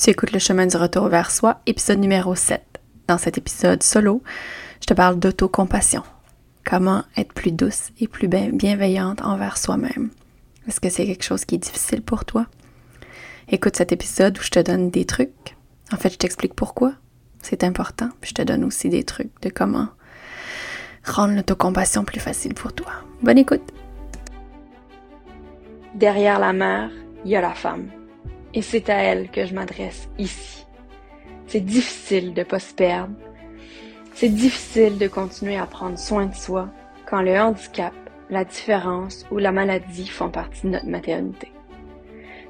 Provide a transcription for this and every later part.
Tu écoutes le chemin du retour vers soi, épisode numéro 7. Dans cet épisode solo, je te parle d'autocompassion. Comment être plus douce et plus bienveillante envers soi-même. Est-ce que c'est quelque chose qui est difficile pour toi? Écoute cet épisode où je te donne des trucs. En fait, je t'explique pourquoi c'est important. Puis je te donne aussi des trucs de comment rendre l'autocompassion plus facile pour toi. Bonne écoute! Derrière la mère, il y a la femme. Et c'est à elle que je m'adresse ici. C'est difficile de pas se perdre. C'est difficile de continuer à prendre soin de soi quand le handicap, la différence ou la maladie font partie de notre maternité.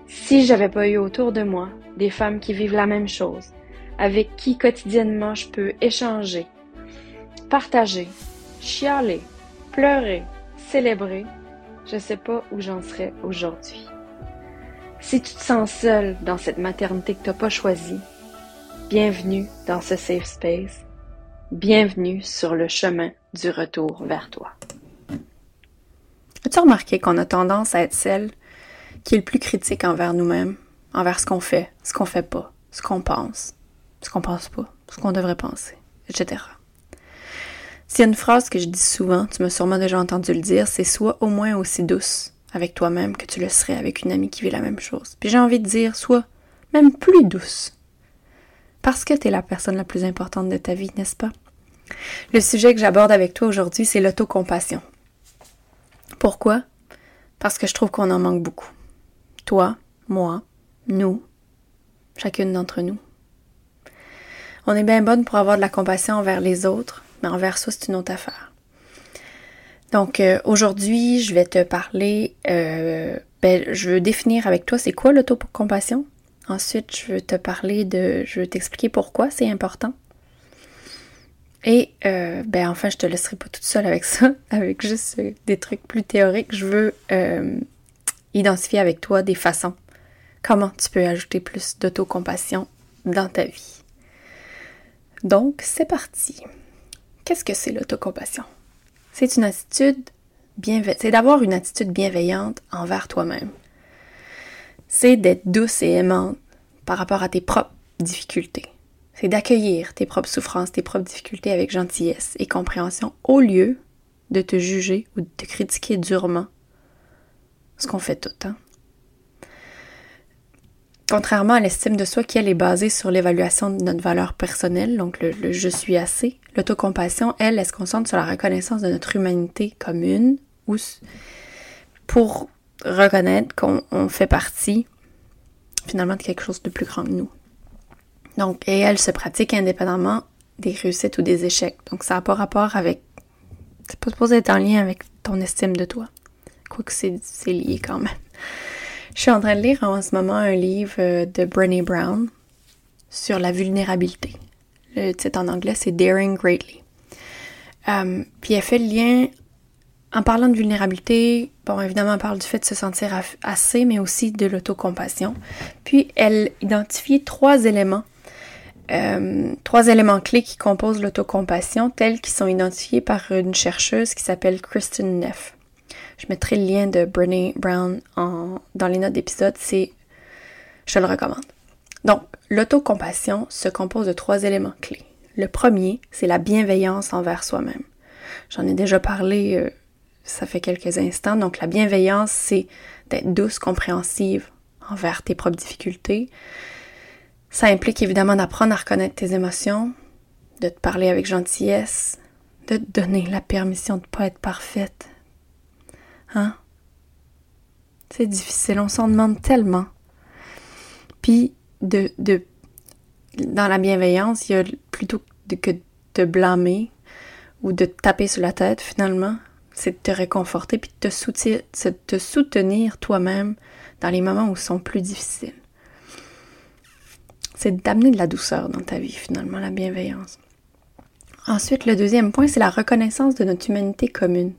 Si j'avais pas eu autour de moi des femmes qui vivent la même chose, avec qui quotidiennement je peux échanger, partager, chialer, pleurer, célébrer, je sais pas où j'en serais aujourd'hui. Si tu te sens seul dans cette maternité que tu n'as pas choisie, bienvenue dans ce safe space. Bienvenue sur le chemin du retour vers toi. As-tu remarqué qu'on a tendance à être celle qui est le plus critique envers nous-mêmes, envers ce qu'on fait, ce qu'on fait pas, ce qu'on pense, ce qu'on pense pas, ce qu'on devrait penser, etc. S'il y a une phrase que je dis souvent, tu m'as sûrement déjà entendu le dire, c'est soit au moins aussi douce avec toi-même que tu le serais avec une amie qui vit la même chose. Puis j'ai envie de dire, sois même plus douce. Parce que tu es la personne la plus importante de ta vie, n'est-ce pas? Le sujet que j'aborde avec toi aujourd'hui, c'est l'autocompassion. Pourquoi? Parce que je trouve qu'on en manque beaucoup. Toi, moi, nous, chacune d'entre nous. On est bien bonne pour avoir de la compassion envers les autres, mais envers soi, c'est une autre affaire. Donc euh, aujourd'hui, je vais te parler, euh, ben, je veux définir avec toi c'est quoi l'autocompassion. Ensuite, je veux te parler de, je veux t'expliquer pourquoi c'est important. Et euh, ben enfin, je te laisserai pas toute seule avec ça, avec juste des trucs plus théoriques. Je veux identifier avec toi des façons comment tu peux ajouter plus d'autocompassion dans ta vie. Donc, c'est parti. Qu'est-ce que c'est l'autocompassion? C'est d'avoir une attitude bienveillante envers toi-même. C'est d'être douce et aimante par rapport à tes propres difficultés. C'est d'accueillir tes propres souffrances, tes propres difficultés avec gentillesse et compréhension au lieu de te juger ou de te critiquer durement. Ce qu'on fait tout, hein? Contrairement à l'estime de soi qui, elle, est basée sur l'évaluation de notre valeur personnelle, donc le, je suis assez, l'autocompassion, elle, elle se concentre sur la reconnaissance de notre humanité commune ou pour reconnaître qu'on fait partie finalement de quelque chose de plus grand que nous. Donc, et elle se pratique indépendamment des réussites ou des échecs. Donc, ça n'a pas rapport avec. C'est pas supposé être en lien avec ton estime de toi. Quoique c'est lié quand même. Je suis en train de lire en ce moment un livre euh, de Brené Brown sur la vulnérabilité. Le titre en anglais, c'est Daring Greatly. Euh, puis elle fait le lien, en parlant de vulnérabilité, bon, évidemment, elle parle du fait de se sentir assez, mais aussi de l'autocompassion. Puis elle identifie trois éléments, euh, trois éléments clés qui composent l'autocompassion, tels qu'ils sont identifiés par une chercheuse qui s'appelle Kristen Neff. Je mettrai le lien de Brené Brown dans les notes d'épisode, c'est je te le recommande. Donc, l'autocompassion se compose de trois éléments clés. Le premier, c'est la bienveillance envers soi-même. J'en ai déjà parlé, euh, ça fait quelques instants. Donc, la bienveillance, c'est d'être douce, compréhensive envers tes propres difficultés. Ça implique évidemment d'apprendre à reconnaître tes émotions, de te parler avec gentillesse, de te donner la permission de ne pas être parfaite, Hein? C'est difficile, on s'en demande tellement. Puis, de, de, dans la bienveillance, il y a plutôt que de te blâmer ou de te taper sur la tête, finalement, c'est de te réconforter puis de te soutenir, de te soutenir toi-même dans les moments où ils sont plus difficiles. C'est d'amener de la douceur dans ta vie, finalement, la bienveillance. Ensuite, le deuxième point, c'est la reconnaissance de notre humanité commune.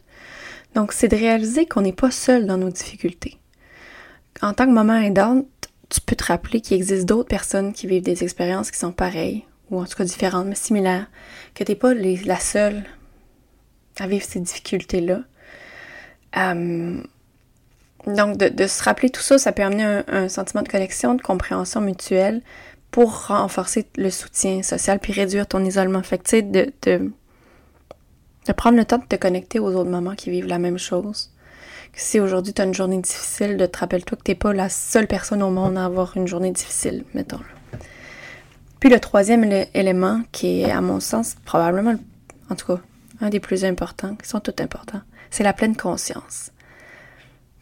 Donc, c'est de réaliser qu'on n'est pas seul dans nos difficultés. En tant que maman aidante, tu peux te rappeler qu'il existe d'autres personnes qui vivent des expériences qui sont pareilles, ou en tout cas différentes, mais similaires, que tu n'es pas la seule à vivre ces difficultés-là. Euh, donc, de, se rappeler tout ça, ça peut amener un, sentiment de connexion, de compréhension mutuelle, pour renforcer le soutien social puis réduire ton isolement. Fait que, de, de, de prendre le temps de te connecter aux autres mamans qui vivent la même chose. Si aujourd'hui tu as une journée difficile, de te rappeler-toi que t'es pas la seule personne au monde à avoir une journée difficile, mettons. Puis le troisième élément, qui est à mon sens probablement, en tout cas, un des plus importants, qui sont tous importants, c'est la pleine conscience.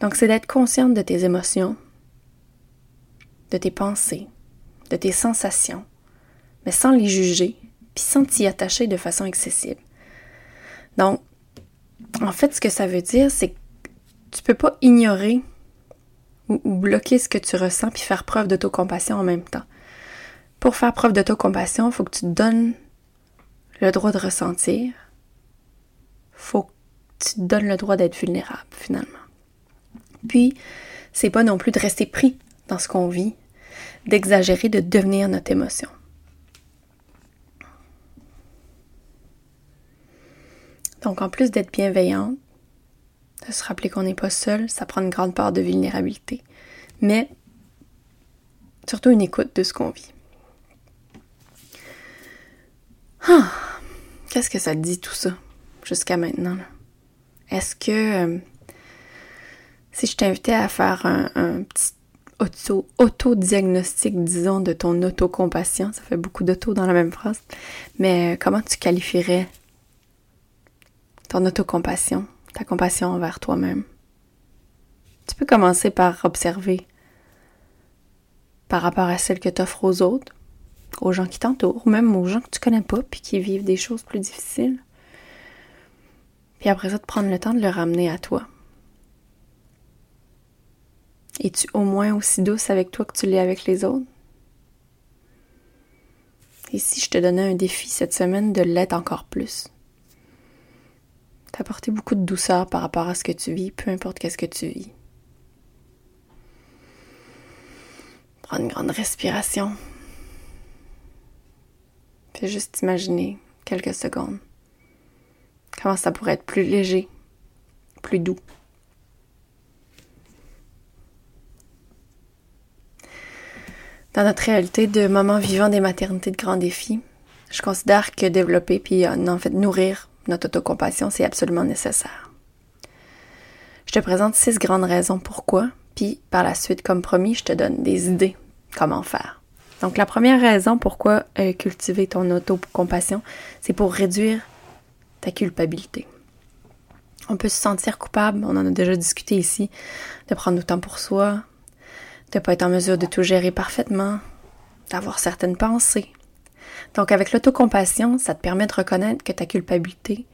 Donc c'est d'être consciente de tes émotions, de tes pensées, de tes sensations, mais sans les juger, puis sans t'y attacher de façon excessive. Donc, en fait, ce que ça veut dire, c'est que tu peux pas ignorer ou, bloquer ce que tu ressens puis faire preuve d'autocompassion en même temps. Pour faire preuve d'autocompassion, il faut que tu donnes le droit de ressentir. faut que tu te donnes le droit d'être vulnérable, finalement. Puis, c'est pas non plus de rester pris dans ce qu'on vit, d'exagérer, de devenir notre émotion. Donc, en plus d'être bienveillante, de se rappeler qu'on n'est pas seul, ça prend une grande part de vulnérabilité. Mais surtout une écoute de ce qu'on vit. Ah, qu'est-ce que ça dit tout ça jusqu'à maintenant? Est-ce que euh, si je t'invitais à faire un, petit auto-diagnostic, disons, de ton autocompassion, ça fait beaucoup d'auto dans la même phrase, mais euh, comment tu qualifierais ton autocompassion, ta compassion envers toi-même? Tu peux commencer par observer par rapport à celle que tu offres aux autres, aux gens qui t'entourent, même aux gens que tu connais pas puis qui vivent des choses plus difficiles. Puis après ça, de prendre le temps de le ramener à toi. Es-tu au moins aussi douce avec toi que tu l'es avec les autres? Et si je te donnais un défi cette semaine de l'être encore plus? T'apporter beaucoup de douceur par rapport à ce que tu vis, peu importe qu'est-ce que tu vis. Prends une grande respiration. Fais juste imaginer quelques secondes comment ça pourrait être plus léger, plus doux. Dans notre réalité de moment vivant des maternités de grands défis, je considère que développer puis euh, en fait nourrir notre autocompassion, c'est absolument nécessaire. Je te présente six grandes raisons pourquoi, puis par la suite, comme promis, je te donne des idées comment faire. Donc la première raison pourquoi euh, cultiver ton autocompassion, c'est pour réduire ta culpabilité. On peut se sentir coupable, on en a déjà discuté ici, de prendre du temps pour soi, de pas être en mesure de tout gérer parfaitement, d'avoir certaines pensées. Donc avec l'autocompassion, ça te permet de reconnaître que ta culpabilité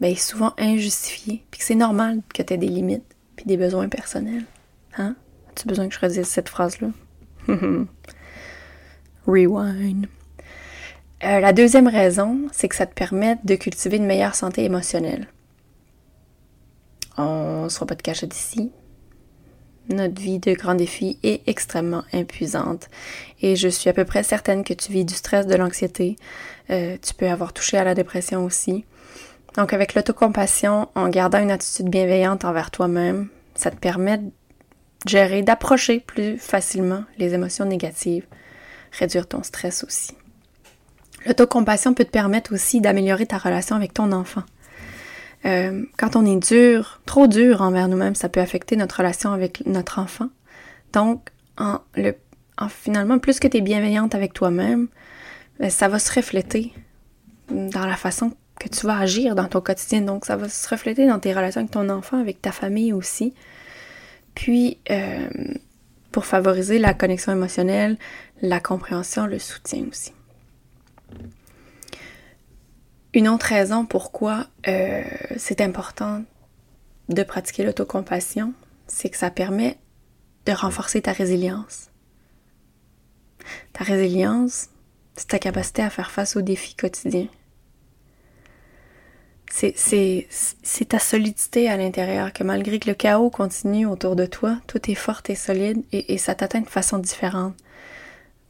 ben, est souvent injustifiée, puis que c'est normal que tu aies des limites, puis des besoins personnels. Hein? As-tu besoin que je redise cette phrase-là? Rewind. Euh, la deuxième raison, c'est que ça te permet de cultiver une meilleure santé émotionnelle. On ne sera pas de cacher d'ici notre vie de grand défi est extrêmement épuisante. Et je suis à peu près certaine que tu vis du stress, de l'anxiété. Euh, tu peux avoir touché à la dépression aussi. Donc avec l'autocompassion, en gardant une attitude bienveillante envers toi-même, ça te permet de gérer, d'approcher plus facilement les émotions négatives, réduire ton stress aussi. L'autocompassion peut te permettre aussi d'améliorer ta relation avec ton enfant. Euh, quand on est dur, trop dur envers nous-mêmes, ça peut affecter notre relation avec notre enfant. Donc, en, le, en finalement, plus que tu es bienveillante avec toi-même, ben, ça va se refléter dans la façon que tu vas agir dans ton quotidien. Donc, ça va se refléter dans tes relations avec ton enfant, avec ta famille aussi. Puis, euh, pour favoriser la connexion émotionnelle, la compréhension, le soutien aussi. Une autre raison pourquoi euh, c'est important de pratiquer l'autocompassion, c'est que ça permet de renforcer ta résilience. Ta résilience, c'est ta capacité à faire face aux défis quotidiens. C'est ta solidité à l'intérieur, que malgré que le chaos continue autour de toi, tout est fort et solide et, et ça t'atteint de façon différente.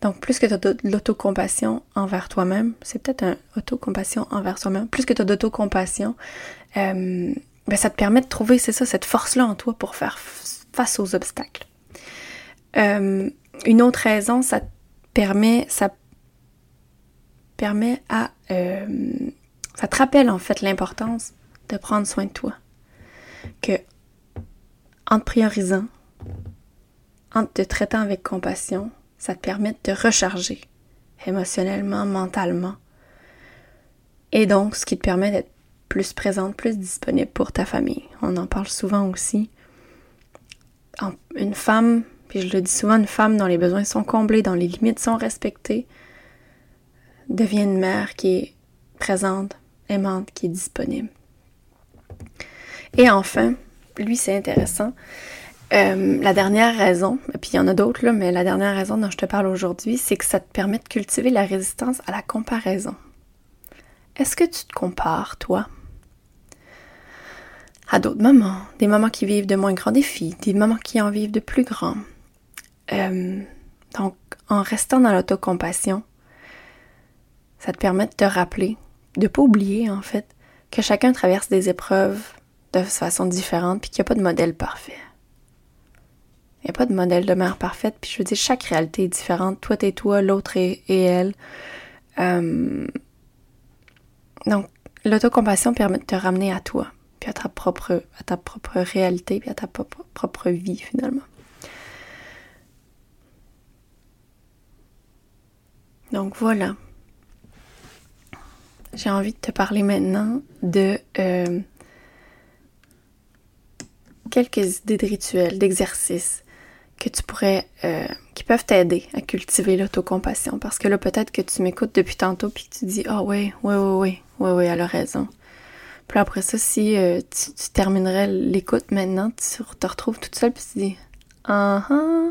Donc, plus que tu as de l'autocompassion envers toi-même, c'est peut-être un autocompassion envers soi-même, plus que tu as d'autocompassion, euh, ben, ça te permet de trouver, c'est ça, cette force-là en toi pour faire face aux obstacles. Euh, une autre raison, ça permet, ça permet à... Euh, ça te rappelle en fait l'importance de prendre soin de toi. Que en te priorisant, en te traitant avec compassion, ça te permet de te recharger émotionnellement, mentalement. Et donc, ce qui te permet d'être plus présente, plus disponible pour ta famille. On en parle souvent aussi. Une femme, puis je le dis souvent, une femme dont les besoins sont comblés, dont les limites sont respectées, devient une mère qui est présente, aimante, qui est disponible. Et enfin, lui c'est intéressant, euh, la dernière raison, et puis il y en a d'autres là, mais la dernière raison dont je te parle aujourd'hui, c'est que ça te permet de cultiver la résistance à la comparaison. Est-ce que tu te compares, toi, à d'autres mamans, des mamans qui vivent de moins grands défis, des mamans qui en vivent de plus grands? Euh, donc, en restant dans l'autocompassion, ça te permet de te rappeler, de pas oublier en fait, que chacun traverse des épreuves de façon différente, puis qu'il n'y a pas de modèle parfait. Il n'y a pas de modèle de mère parfaite. Puis je veux dire, chaque réalité est différente. Toi, t'es toi, l'autre est, elle. Euh, donc, l'autocompassion permet de te ramener à toi, puis à ta propre, à ta propre réalité, puis à ta propre, propre vie finalement. Donc voilà. J'ai envie de te parler maintenant de euh, quelques idées de rituels, d'exercices que tu pourrais, euh, qui peuvent t'aider à cultiver l'autocompassion. Parce que là, peut-être que tu m'écoutes depuis tantôt puis tu dis, ah oui, oui, oui, oui, oui, oui, elle a raison. Puis après ça, si euh, tu, terminerais l'écoute maintenant, tu te retrouves toute seule puis tu dis, ah ah,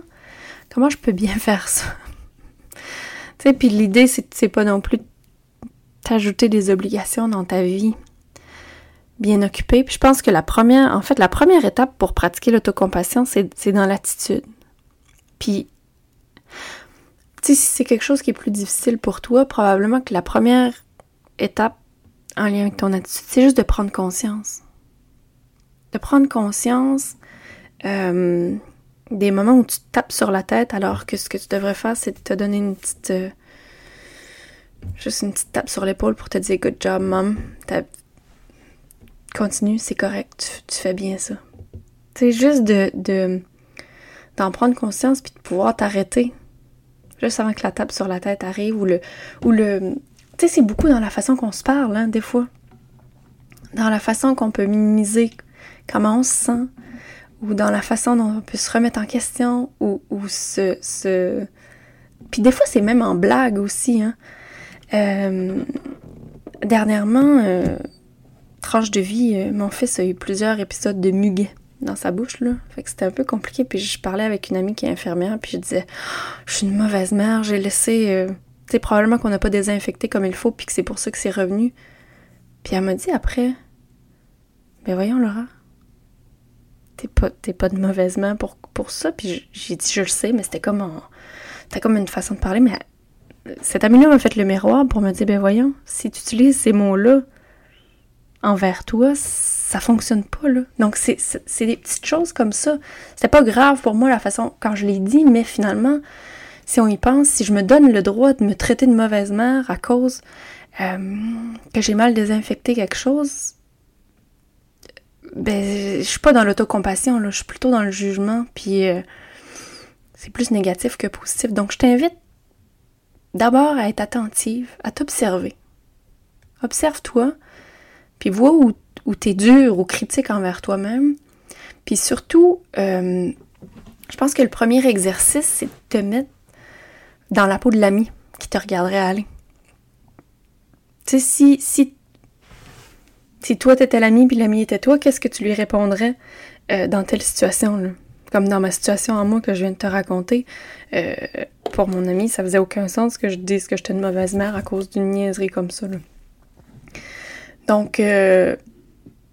comment je peux bien faire ça? tu sais, puis l'idée, c'est pas non plus t'ajouter des obligations dans ta vie bien occupée. Puis je pense que la première, en fait, la première étape pour pratiquer l'autocompassion, c'est dans l'attitude. Puis, si c'est quelque chose qui est plus difficile pour toi, probablement que la première étape en lien avec ton attitude, c'est juste de prendre conscience. De prendre conscience euh, des moments où tu te tapes sur la tête alors que ce que tu devrais faire, c'est de te donner une petite... Euh, juste une petite tape sur l'épaule pour te dire good job, mom. Continue, c'est correct, tu, fais bien ça. C'est juste de, de d'en prendre conscience puis de pouvoir t'arrêter. Juste avant que la tape sur la tête arrive ou le ou le tu sais c'est beaucoup dans la façon qu'on se parle hein, des fois. Dans la façon qu'on peut minimiser comment on se sent ou dans la façon dont on peut se remettre en question ou, ou se, se... puis des fois c'est même en blague aussi hein. Euh, dernièrement euh, tranche de vie euh, mon fils a eu plusieurs épisodes de muguet dans sa bouche. Fait que c'était un peu compliqué. Puis je parlais avec une amie qui est infirmière, puis je disais, je suis une mauvaise mère, j'ai laissé. Euh, tu sais, probablement qu'on n'a pas désinfecté comme il faut, puis que c'est pour ça que c'est revenu. Puis elle m'a dit après, ben voyons, Laura, t'es pas, t'es pas de mauvaise mère pour, pour ça. Puis j'ai dit, je le sais, mais c'était comme, comme une façon de parler. Mais cette amie-là m'a fait le miroir pour me dire, ben voyons, si tu utilises ces mots-là envers toi, ça fonctionne pas, là. Donc, c'est des petites choses comme ça. C'était pas grave pour moi la façon quand je l'ai dit, mais finalement, si on y pense, si je me donne le droit de me traiter de mauvaise mère à cause euh, que j'ai mal désinfecté quelque chose, ben, je suis pas dans l'autocompassion, là. Je suis plutôt dans le jugement, puis euh, c'est plus négatif que positif. Donc, je t'invite d'abord à être attentive, à t'observer. Observe-toi, puis vois où où tu es dur ou critique envers toi-même. Puis surtout, euh, je pense que le premier exercice, c'est de te mettre dans la peau de l'ami qui te regarderait aller. Tu sais, si, si, si toi t'étais l'ami puis l'ami était toi, qu'est-ce que tu lui répondrais euh, dans telle situation là? Comme dans ma situation en moi que je viens de te raconter, euh, pour mon ami, ça faisait aucun sens que je dise que j'étais une mauvaise mère à cause d'une niaiserie comme ça. Là. Donc,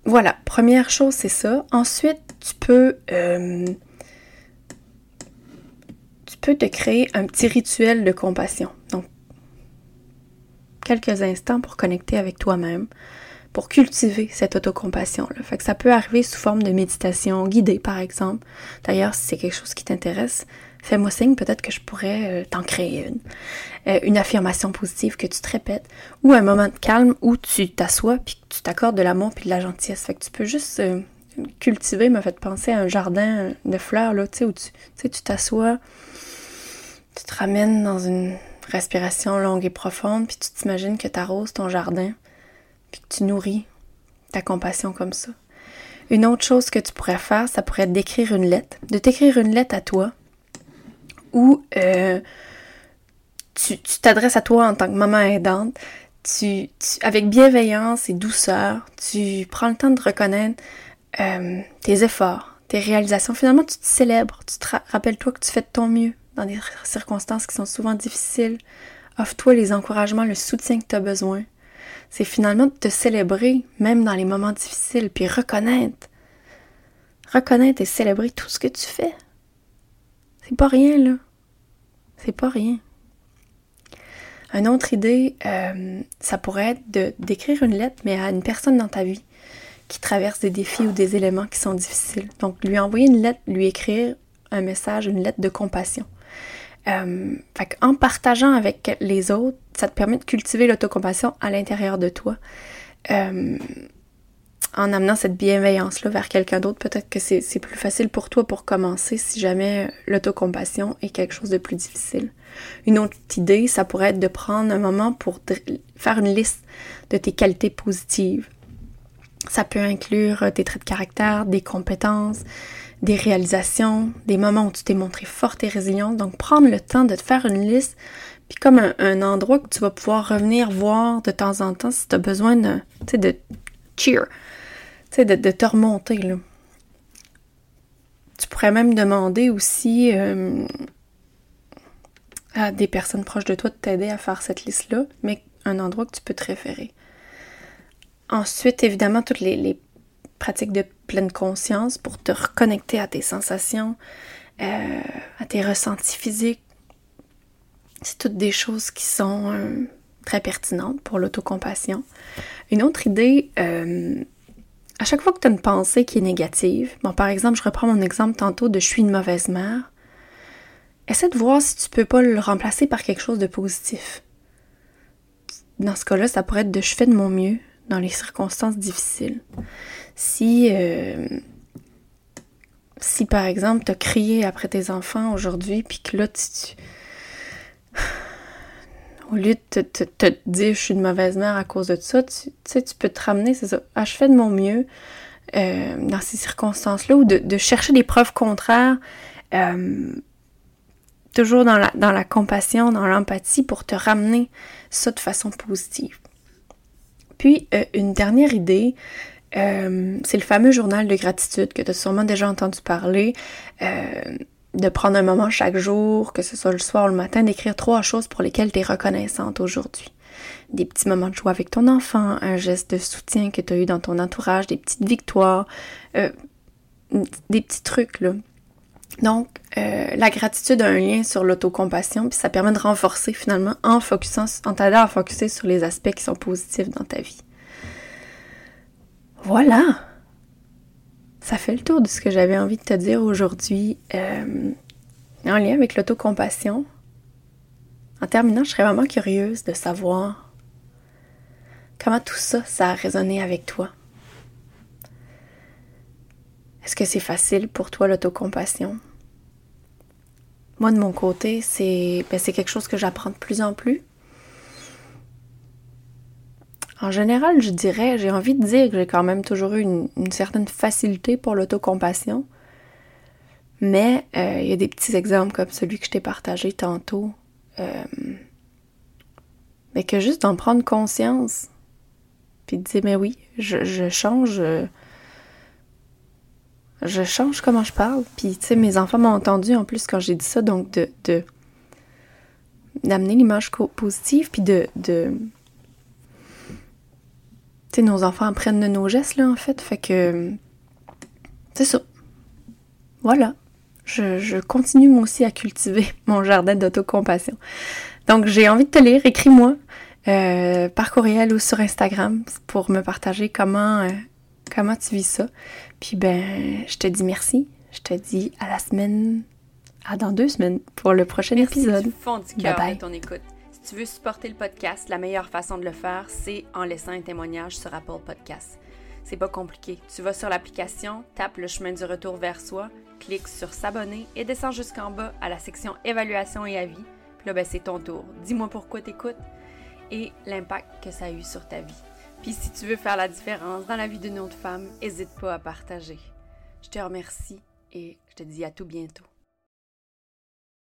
voilà, première chose, c'est ça. Ensuite, tu peux, euh, tu peux te créer un petit rituel de compassion. Donc, quelques instants pour connecter avec toi-même, pour cultiver cette autocompassion-là. Fait que ça peut arriver sous forme de méditation guidée, par exemple. D'ailleurs, si c'est quelque chose qui t'intéresse, fais-moi signe, peut-être que je pourrais euh, t'en créer une. Euh, une affirmation positive que tu te répètes, ou un moment de calme où tu t'assois puis tu t'accordes de l'amour puis de la gentillesse. Fait que tu peux juste euh, cultiver, m'a fait penser à un jardin de fleurs, là, tu sais, où tu t'assois, tu te ramènes dans une respiration longue et profonde, puis tu t'imagines que tu arroses ton jardin, puis que tu nourris ta compassion comme ça. Une autre chose que tu pourrais faire, ça pourrait être d'écrire une lettre, de t'écrire une lettre à toi, où euh, tu t'adresses à toi en tant que maman aidante, tu, avec bienveillance et douceur, tu prends le temps de reconnaître euh, tes efforts, tes réalisations. Finalement, tu te célèbres, tu te rappelles-toi que tu fais de ton mieux dans des circonstances qui sont souvent difficiles. Offre-toi les encouragements, le soutien que tu as besoin c'est finalement de te célébrer, même dans les moments difficiles, puis reconnaître. Reconnaître et célébrer tout ce que tu fais. C'est pas rien, là. C'est pas rien. Une autre idée, euh, ça pourrait être d'écrire une lettre, mais à une personne dans ta vie qui traverse des défis ou des éléments qui sont difficiles. Donc, lui envoyer une lettre, lui écrire un message, une lettre de compassion. Euh, en partageant avec les autres, ça te permet de cultiver l'autocompassion à l'intérieur de toi. Euh, en amenant cette bienveillance-là vers quelqu'un d'autre, peut-être que c'est plus facile pour toi pour commencer si jamais l'autocompassion est quelque chose de plus difficile. Une autre idée, ça pourrait être de prendre un moment pour faire une liste de tes qualités positives. Ça peut inclure tes traits de caractère, des compétences, des réalisations, des moments où tu t'es montré forte et résiliente. Donc, prendre le temps de te faire une liste, puis comme un, endroit que tu vas pouvoir revenir voir de temps en temps si tu as besoin de, de cheer, de, de te remonter. Là. Tu pourrais même demander aussi euh, à des personnes proches de toi de t'aider à faire cette liste-là, mais un endroit que tu peux te référer. Ensuite, évidemment, toutes les, les pratique de pleine conscience pour te reconnecter à tes sensations, euh, à tes ressentis physiques. C'est toutes des choses qui sont euh, très pertinentes pour l'autocompassion. Une autre idée, à chaque fois que tu as une pensée qui est négative, bon par exemple, je reprends mon exemple tantôt de je suis une mauvaise mère, essaie de voir si tu peux pas le remplacer par quelque chose de positif. Dans ce cas-là, ça pourrait être de je fais de mon mieux dans les circonstances difficiles si, euh, si par exemple, tu as crié après tes enfants aujourd'hui, puis que là, tu, au lieu de te, dire je suis une mauvaise mère à cause de ça, tu, sais, tu peux te ramener, c'est ça. Ah, je fais de mon mieux euh, dans ces circonstances-là, ou de, chercher des preuves contraires, euh, toujours dans la, dans la compassion, dans l'empathie, pour te ramener ça de façon positive. Puis, une dernière idée, euh, c'est le fameux journal de gratitude que tu as sûrement déjà entendu parler. Euh, de prendre un moment chaque jour, que ce soit le soir ou le matin, d'écrire trois choses pour lesquelles tu es reconnaissante aujourd'hui. Des petits moments de joie avec ton enfant, un geste de soutien que tu as eu dans ton entourage, des petites victoires, euh, des petits trucs là. Donc, la gratitude a un lien sur l'autocompassion, puis ça permet de renforcer finalement en focusant, en t'aidant à focuser sur les aspects qui sont positifs dans ta vie. Voilà! Ça fait le tour de ce que j'avais envie de te dire aujourd'hui euh, en lien avec l'autocompassion. En terminant, je serais vraiment curieuse de savoir comment tout ça, ça a résonné avec toi. Est-ce que c'est facile pour toi l'autocompassion? Moi, de mon côté, c'est ben, quelque chose que j'apprends de plus en plus. En général, je dirais, j'ai envie de dire que j'ai quand même toujours eu une, certaine facilité pour l'autocompassion. Mais euh, il y a des petits exemples comme celui que je t'ai partagé tantôt. Euh, mais que juste d'en prendre conscience, puis de dire, mais oui, je, change. je change comment je parle. Puis, tu sais, mes enfants m'ont entendu en plus quand j'ai dit ça, donc de. d'amener l'image positive, puis de, de sais, nos enfants apprennent de nos gestes, là, en fait. Fait que. C'est ça. Voilà. Je, continue, moi aussi, à cultiver mon jardin d'autocompassion. Donc, j'ai envie de te lire. Écris-moi euh, par courriel ou sur Instagram pour me partager comment, euh, comment tu vis ça. Puis, ben, je te dis merci. Je te dis à la semaine À dans deux semaines pour le prochain Merci épisode. du fond du cœur Bye bye. de ton écoute. Tu veux supporter le podcast, la meilleure façon de le faire, c'est en laissant un témoignage sur Apple Podcasts. C'est pas compliqué. Tu vas sur l'application, tapes le chemin du retour vers soi, cliques sur s'abonner et descends jusqu'en bas à la section évaluation et avis. Puis là, ben, c'est ton tour. Dis-moi pourquoi t'écoutes et l'impact que ça a eu sur ta vie. Puis si tu veux faire la différence dans la vie d'une autre femme, n'hésite pas à partager. Je te remercie et je te dis à tout bientôt.